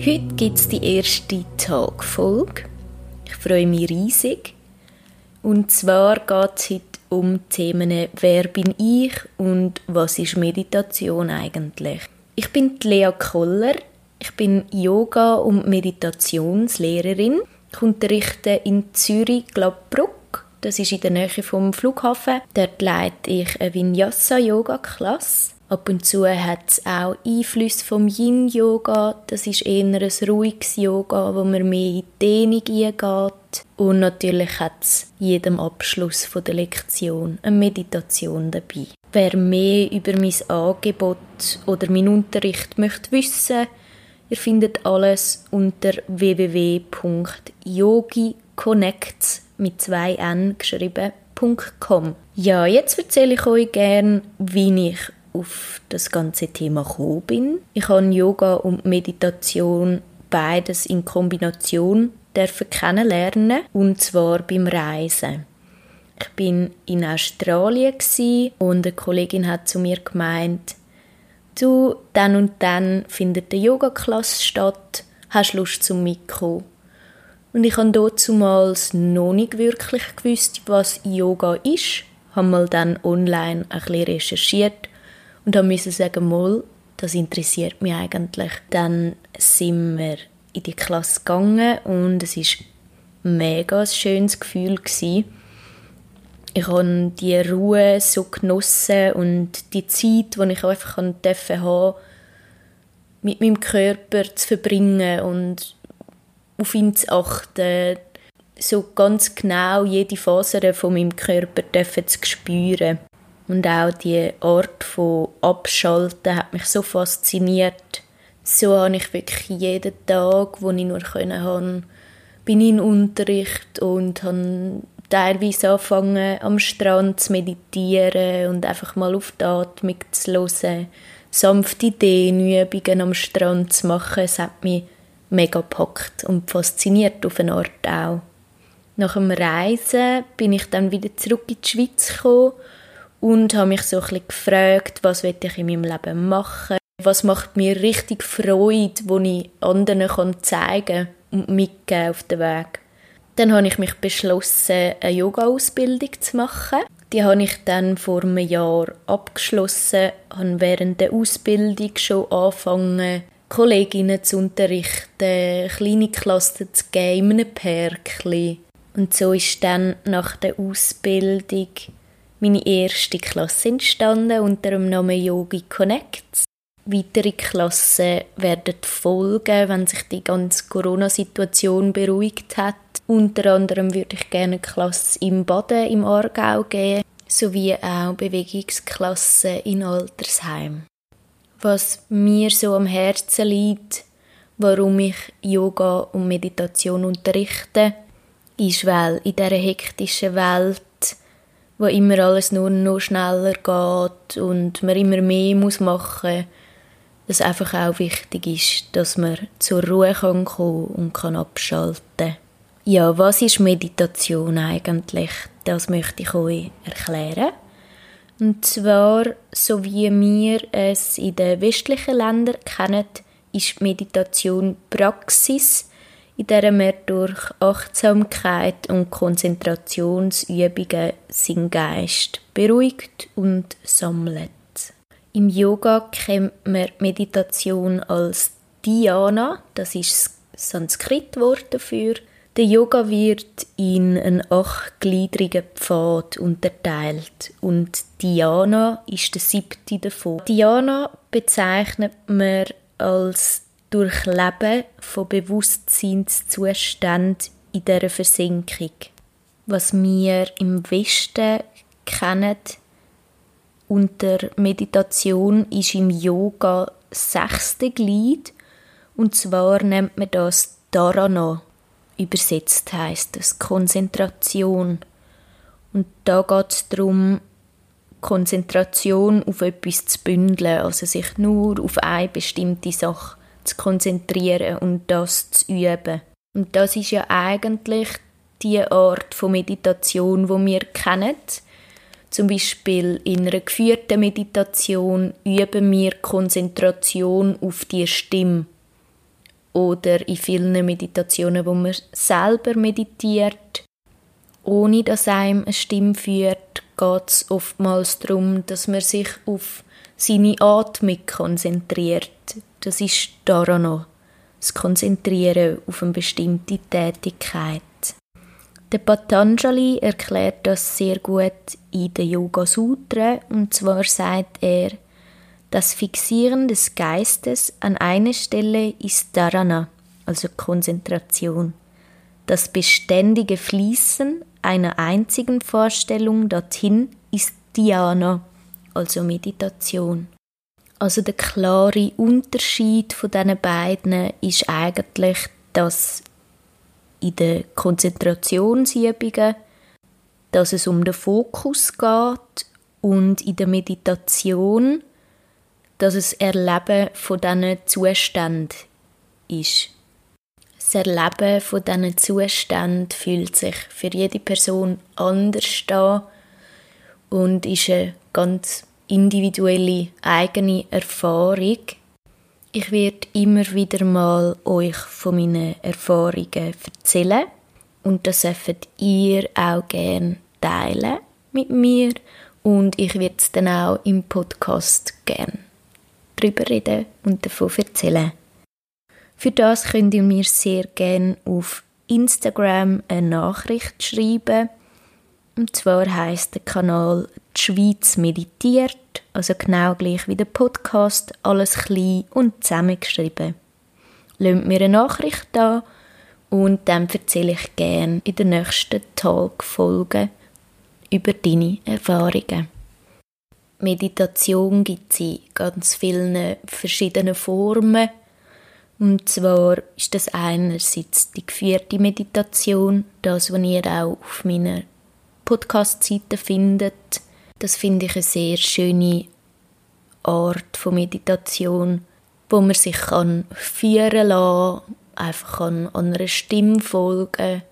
Heute gibt es die erste Talkfolge. Ich freue mich riesig. Und zwar geht es heute um die Themen Wer bin ich und was ist Meditation eigentlich? Ich bin Lea Koller. Ich bin Yoga- und Meditationslehrerin. Ich unterrichte in Zürich Glabbruck. Das ist in der Nähe vom Flughafen. Dort leite ich eine Vinyasa-Yoga-Klasse. Ab und zu hat es auch Einflüsse vom Yin-Yoga. Das ist eher ein ruhiges Yoga, wo man mehr in die Dehnung eingeht. Und natürlich hat es jedem Abschluss der Lektion eine Meditation dabei. Wer mehr über mein Angebot oder meinen Unterricht möchte wissen, ihr findet alles unter www.yogiconnects mit zwei N geschrieben.com. Ja, jetzt erzähle ich euch gerne, wie ich auf das ganze Thema gekommen bin. Ich habe Yoga und Meditation beides in Kombination kennenlernen und zwar beim Reisen. Ich bin in Australien und eine Kollegin hat zu mir gemeint, du, dann und dann findet eine Yoga-Klasse statt, hast Lust zum Mitkommen? Und ich habe damals noch nicht wirklich gewusst, was Yoga ist, habe mal dann online ein bisschen recherchiert und dann musste sagen, mal, das interessiert mich eigentlich. Dann sind wir in die Klasse gegangen und es ist ein mega schönes Gefühl gewesen. Ich habe die Ruhe so genossen und die Zeit, die ich einfach durfte haben, mit meinem Körper zu verbringen und auf ihn zu achten, so ganz genau jede Faser von meinem Körper zu spüren. Und auch die Art von Abschalten hat mich so fasziniert. So habe ich wirklich jeden Tag, wo ich nur können habe, bin in Unterricht und habe teilweise angefangen, am Strand zu meditieren und einfach mal auf die Atmung zu hören, sanfte Dehnübungen am Strand zu machen. Es hat mich mega gepackt und fasziniert auf eine Art auch. Nach dem Reisen bin ich dann wieder zurück in die Schweiz gekommen und habe mich so ein gefragt, was will ich in meinem Leben machen, was macht mir richtig Freude, wo ich anderen kann zeigen und mitgeben auf den Weg. Dann habe ich mich beschlossen, eine Yoga-Ausbildung zu machen. Die habe ich dann vor einem Jahr abgeschlossen, habe während der Ausbildung schon angefangen, Kolleginnen zu unterrichten, kleine Klassen zu geben, in einem Pärkchen. Und so ist dann nach der Ausbildung meine erste Klasse entstanden unter dem Namen Yogi Connects. Weitere Klassen werden folgen, wenn sich die ganze Corona-Situation beruhigt hat. Unter anderem würde ich gerne eine Klasse im Baden im Aargau geben, sowie auch Bewegungsklassen in Altersheim. Was mir so am Herzen liegt, warum ich Yoga und Meditation unterrichte, ist, weil in dieser hektischen Welt wo immer alles nur noch schneller geht und man immer mehr muss machen muss, es einfach auch wichtig ist, dass man zur Ruhe kann kommen und kann abschalten Ja, was ist Meditation eigentlich? Das möchte ich euch erklären. Und zwar, so wie wir es in den westlichen Ländern kennen, ist Meditation Praxis, in der man durch Achtsamkeit und Konzentrationsübungen seinen Geist beruhigt und sammelt. Im Yoga kennt man Meditation als Dhyana, das ist das Sanskritwort dafür. Der Yoga wird in einen achtgliedrigen Pfad unterteilt und Dhyana ist der siebte davon. Dhyana bezeichnet man als Durchleben von Bewusstseinszuständen in dieser Versenkung. Was wir im Westen kennen unter Meditation ist im Yoga das sechste Glied und zwar nennt man das Dharana. Übersetzt heißt das Konzentration. Und da geht es darum, Konzentration auf etwas zu bündeln, also sich nur auf eine bestimmte Sache zu konzentrieren und das zu üben. Und das ist ja eigentlich die Art von Meditation, wo wir kennen. Zum Beispiel in einer geführten Meditation üben wir Konzentration auf die Stimme. oder in vielen Meditationen, wo man selber meditiert, ohne dass einem eine Stimme führt, geht es oftmals darum, dass man sich auf seine Atmung konzentriert. Das ist daran das Konzentrieren auf eine bestimmte Tätigkeit. Der Patanjali erklärt das sehr gut in der Yoga Sutra und zwar sagt er, das Fixieren des Geistes an eine Stelle ist Dharana, also Konzentration. Das beständige Fließen einer einzigen Vorstellung dorthin ist Dhyana, also Meditation. Also der klare Unterschied von diesen beiden ist eigentlich, dass in den Konzentrationsübungen, dass es um den Fokus geht und in der Meditation, dass es Erleben von diesen Zuständen ist. Das Erleben von diesen Zuständen fühlt sich für jede Person anders an und ist eine ganz individuelle eigene Erfahrung. Ich werde immer wieder mal euch von meinen Erfahrungen erzählen und das dürft ihr auch gerne teilen mit mir und ich werde es dann auch im Podcast gerne darüber reden und davon erzählen. Für das könnt ihr mir sehr gerne auf Instagram eine Nachricht schreiben. Und zwar heißt der Kanal Die Schweiz meditiert, also genau gleich wie der Podcast, alles klein und zusammengeschrieben. Lasst mir eine Nachricht da und dann erzähle ich gerne in der nächsten Talk-Folge über deine Erfahrungen. Meditation gibt es in ganz vielen verschiedenen Formen. Und zwar ist das einerseits die geführte Meditation, das, was ihr auch auf meiner Podcast-Seite findet. Das finde ich eine sehr schöne Art von Meditation, wo man sich kann führen lassen, einfach an einer Stimme folgen.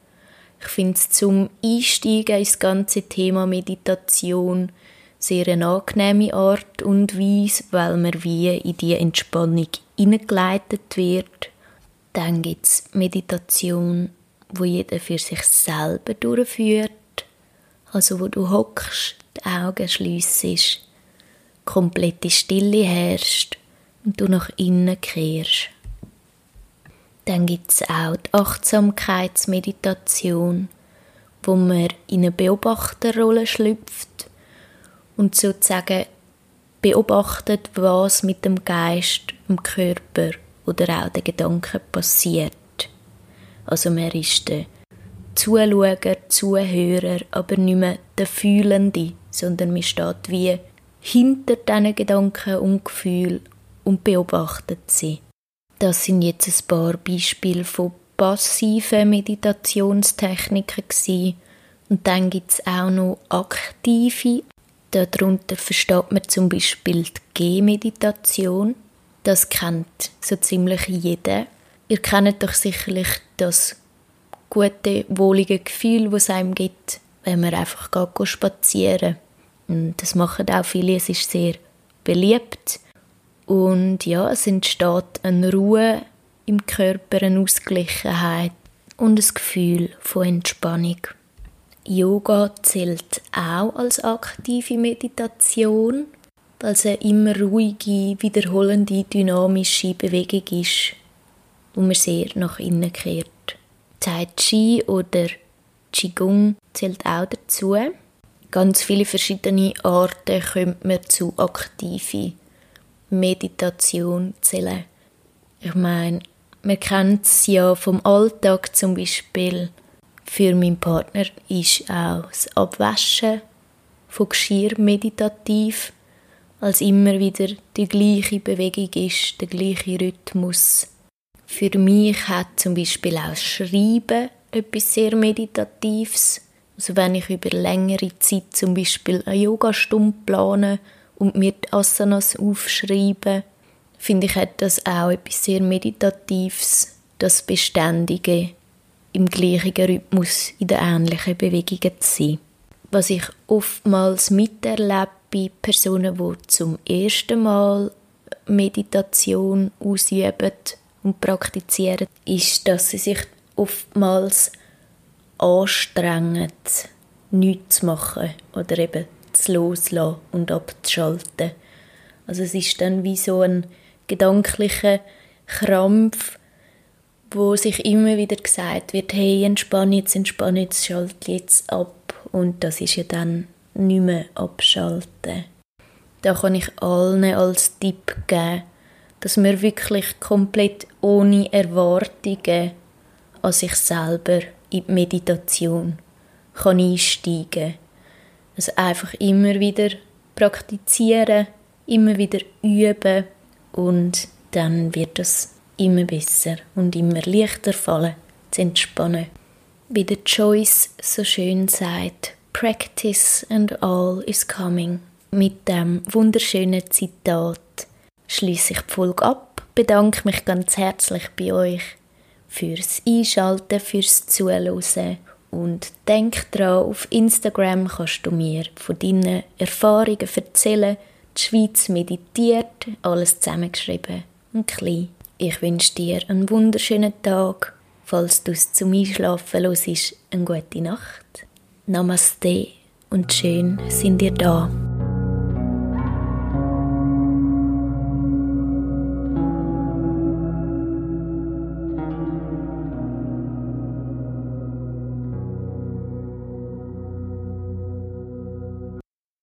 Ich finde es zum Einsteigen ins ganze Thema Meditation sehr eine angenehme Art und Weise, weil man wie in die Entspannung hineingeleitet wird. Dann gibt es Meditation, wo jeder für sich selber durchführt. Also wo du hockst, die Augen schliessest, komplette Stille herrscht und du nach innen kehrst. Dann gibt es auch die Achtsamkeitsmeditation, wo man in eine Beobachterrolle schlüpft und sozusagen beobachtet, was mit dem Geist, dem Körper oder auch den Gedanken passiert. Also man ist der Zuschauer, Zuhörer, aber nicht mehr der Fühlende, sondern man steht wie hinter diesen Gedanken und Gefühlen und beobachtet sie. Das sind jetzt ein paar Beispiele von passiven Meditationstechniken und dann gibt es auch noch aktive Darunter versteht man zum Beispiel die Gehmeditation. Das kennt so ziemlich jeder. Ihr kennt doch sicherlich das gute, wohlige Gefühl, das es einem gibt, wenn man einfach geht spazieren und Das machen auch viele, es ist sehr beliebt. Und ja, es entsteht eine Ruhe im Körper, eine Ausgleichheit und ein Gefühl von Entspannung. Yoga zählt auch als aktive Meditation, weil es eine immer ruhige, wiederholende, dynamische Bewegung ist, wo man sehr nach innen kehrt. Tai Chi oder Qigong zählt auch dazu. Ganz viele verschiedene Arten könnte man zu aktive Meditation zählen. Ich meine, man kennt es ja vom Alltag zum Beispiel, für meinen Partner ist auch das Abwaschen von Geschirr meditativ, als immer wieder die gleiche Bewegung ist, der gleiche Rhythmus. Für mich hat zum Beispiel auch Schreiben etwas sehr Meditatives. Also wenn ich über längere Zeit zum Beispiel eine Yogastunde plane und mir die Asanas aufschreibe, finde ich, hat das auch etwas sehr Meditatives, das Beständige im gleichen Rhythmus in den ähnlichen Bewegungen zu sein. Was ich oftmals miterlebe bei Personen, die zum ersten Mal Meditation ausüben und praktizieren, ist, dass sie sich oftmals anstrengen, nichts zu machen oder eben zu loslassen und abzuschalten. Also es ist dann wie so ein gedanklicher Krampf, wo sich immer wieder gesagt wird, hey, entspann jetzt, entspann jetzt, schalt jetzt ab. Und das ist ja dann nicht mehr abschalten. Da kann ich allen als Tipp geben, dass man wirklich komplett ohne Erwartungen an sich selber in die Meditation kann einsteigen kann. Also einfach immer wieder praktizieren, immer wieder üben und dann wird es immer besser und immer leichter fallen, zu entspannen. Wie der Joyce so schön sagt, Practice and all is coming. Mit dem wunderschönen Zitat schließe ich die Folge ab, bedanke mich ganz herzlich bei euch fürs Einschalten, fürs Zuhören und denk dran, auf Instagram kannst du mir von deinen Erfahrungen erzählen. Die Schweiz meditiert, alles zusammengeschrieben und klein. Ich wünsche dir einen wunderschönen Tag. Falls du es zum Einschlafen ist, eine gute Nacht. Namaste und schön sind ihr da.